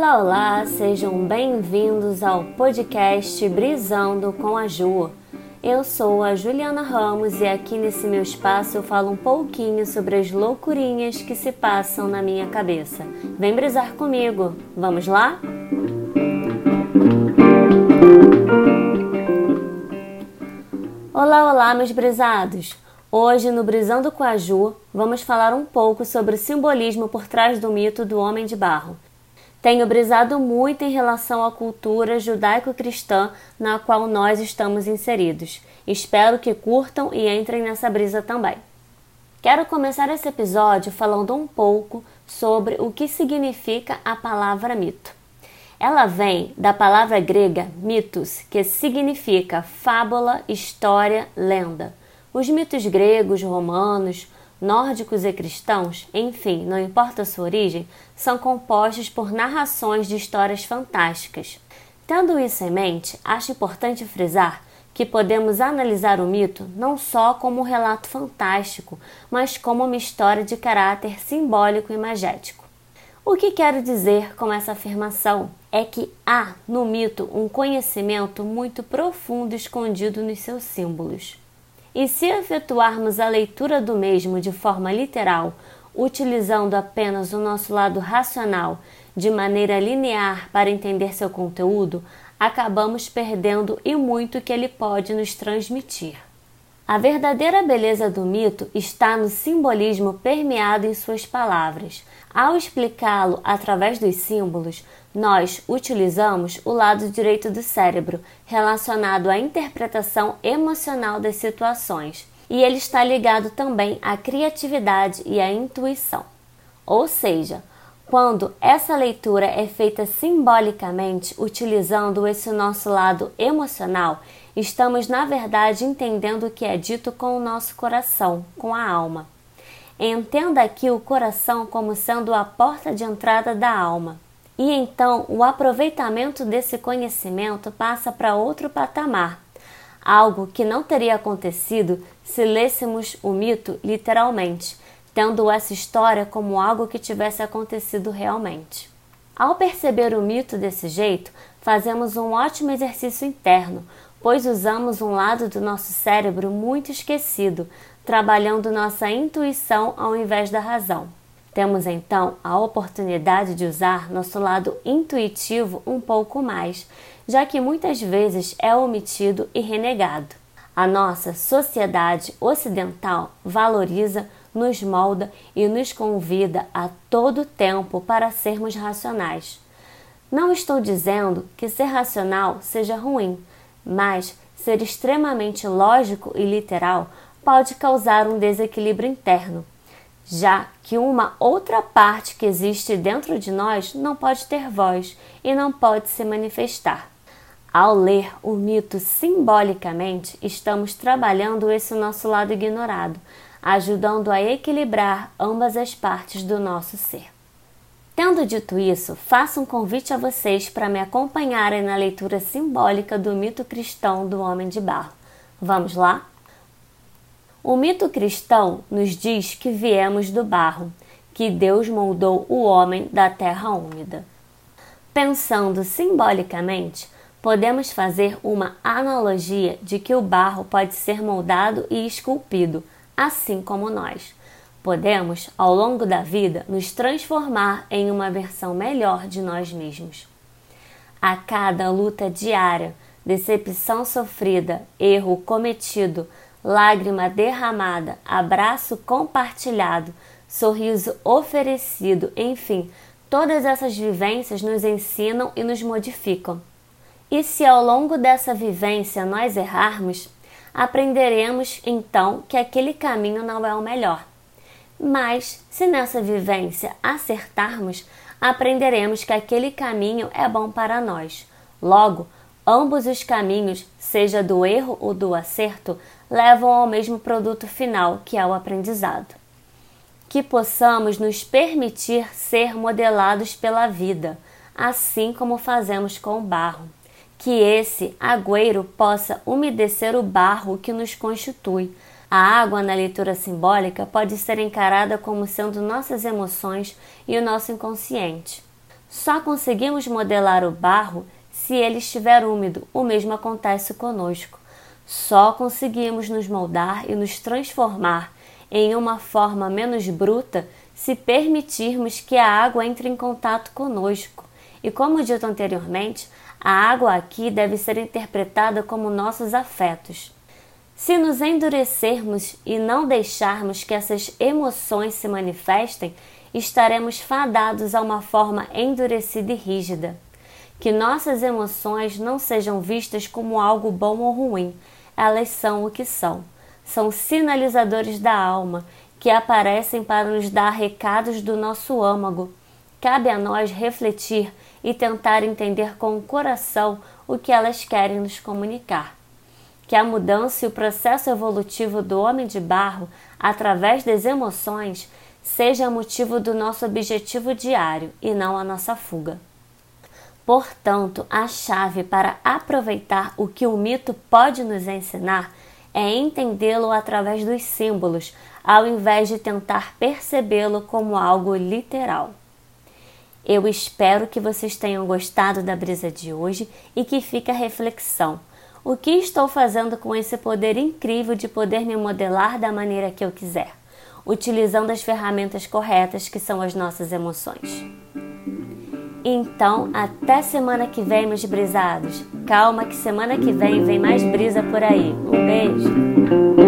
Olá, olá, sejam bem-vindos ao podcast Brisando com a Ju. Eu sou a Juliana Ramos e aqui nesse meu espaço eu falo um pouquinho sobre as loucurinhas que se passam na minha cabeça. Vem brisar comigo, vamos lá? Olá, olá, meus brisados! Hoje, no Brisando com a Ju, vamos falar um pouco sobre o simbolismo por trás do mito do Homem de Barro. Tenho brisado muito em relação à cultura judaico-cristã na qual nós estamos inseridos. Espero que curtam e entrem nessa brisa também. Quero começar esse episódio falando um pouco sobre o que significa a palavra mito. Ela vem da palavra grega mitos, que significa fábula, história, lenda. Os mitos gregos, romanos, nórdicos e cristãos, enfim, não importa sua origem, são compostos por narrações de histórias fantásticas. Tendo isso em mente, acho importante frisar que podemos analisar o mito não só como um relato fantástico, mas como uma história de caráter simbólico e magético. O que quero dizer com essa afirmação é que há no mito um conhecimento muito profundo escondido nos seus símbolos. E se efetuarmos a leitura do mesmo de forma literal, utilizando apenas o nosso lado racional de maneira linear para entender seu conteúdo, acabamos perdendo e muito que ele pode nos transmitir. A verdadeira beleza do mito está no simbolismo permeado em suas palavras. Ao explicá-lo através dos símbolos, nós utilizamos o lado direito do cérebro, relacionado à interpretação emocional das situações, e ele está ligado também à criatividade e à intuição. Ou seja, quando essa leitura é feita simbolicamente, utilizando esse nosso lado emocional, estamos na verdade entendendo o que é dito com o nosso coração, com a alma. Entenda aqui o coração como sendo a porta de entrada da alma. E então o aproveitamento desse conhecimento passa para outro patamar, algo que não teria acontecido se lêssemos o mito literalmente, tendo essa história como algo que tivesse acontecido realmente. Ao perceber o mito desse jeito, fazemos um ótimo exercício interno, pois usamos um lado do nosso cérebro muito esquecido, trabalhando nossa intuição ao invés da razão. Temos então a oportunidade de usar nosso lado intuitivo um pouco mais, já que muitas vezes é omitido e renegado. A nossa sociedade ocidental valoriza, nos molda e nos convida a todo tempo para sermos racionais. Não estou dizendo que ser racional seja ruim, mas ser extremamente lógico e literal pode causar um desequilíbrio interno já que uma outra parte que existe dentro de nós não pode ter voz e não pode se manifestar. Ao ler o mito simbolicamente, estamos trabalhando esse nosso lado ignorado, ajudando a equilibrar ambas as partes do nosso ser. Tendo dito isso, faço um convite a vocês para me acompanharem na leitura simbólica do mito cristão do Homem de Barro. Vamos lá? O mito cristão nos diz que viemos do barro, que Deus moldou o homem da terra úmida. Pensando simbolicamente, podemos fazer uma analogia de que o barro pode ser moldado e esculpido, assim como nós. Podemos, ao longo da vida, nos transformar em uma versão melhor de nós mesmos. A cada luta diária, decepção sofrida, erro cometido, lágrima derramada, abraço compartilhado, sorriso oferecido, enfim, todas essas vivências nos ensinam e nos modificam. E se ao longo dessa vivência nós errarmos, aprenderemos então que aquele caminho não é o melhor. Mas, se nessa vivência acertarmos, aprenderemos que aquele caminho é bom para nós. Logo, ambos os caminhos, seja do erro ou do acerto, levam ao mesmo produto final, que é o aprendizado. Que possamos nos permitir ser modelados pela vida, assim como fazemos com o barro. Que esse agüeiro possa umedecer o barro que nos constitui. A água na leitura simbólica pode ser encarada como sendo nossas emoções e o nosso inconsciente. Só conseguimos modelar o barro se ele estiver úmido. O mesmo acontece conosco. Só conseguimos nos moldar e nos transformar em uma forma menos bruta se permitirmos que a água entre em contato conosco. E como dito anteriormente, a água aqui deve ser interpretada como nossos afetos. Se nos endurecermos e não deixarmos que essas emoções se manifestem, estaremos fadados a uma forma endurecida e rígida. Que nossas emoções não sejam vistas como algo bom ou ruim, elas são o que são. São sinalizadores da alma que aparecem para nos dar recados do nosso âmago. Cabe a nós refletir e tentar entender com o coração o que elas querem nos comunicar que a mudança e o processo evolutivo do homem de barro através das emoções seja motivo do nosso objetivo diário e não a nossa fuga. Portanto, a chave para aproveitar o que o mito pode nos ensinar é entendê-lo através dos símbolos, ao invés de tentar percebê-lo como algo literal. Eu espero que vocês tenham gostado da brisa de hoje e que fique a reflexão. O que estou fazendo com esse poder incrível de poder me modelar da maneira que eu quiser, utilizando as ferramentas corretas que são as nossas emoções? Então, até semana que vem, meus brisados. Calma que semana que vem vem mais brisa por aí. Um beijo.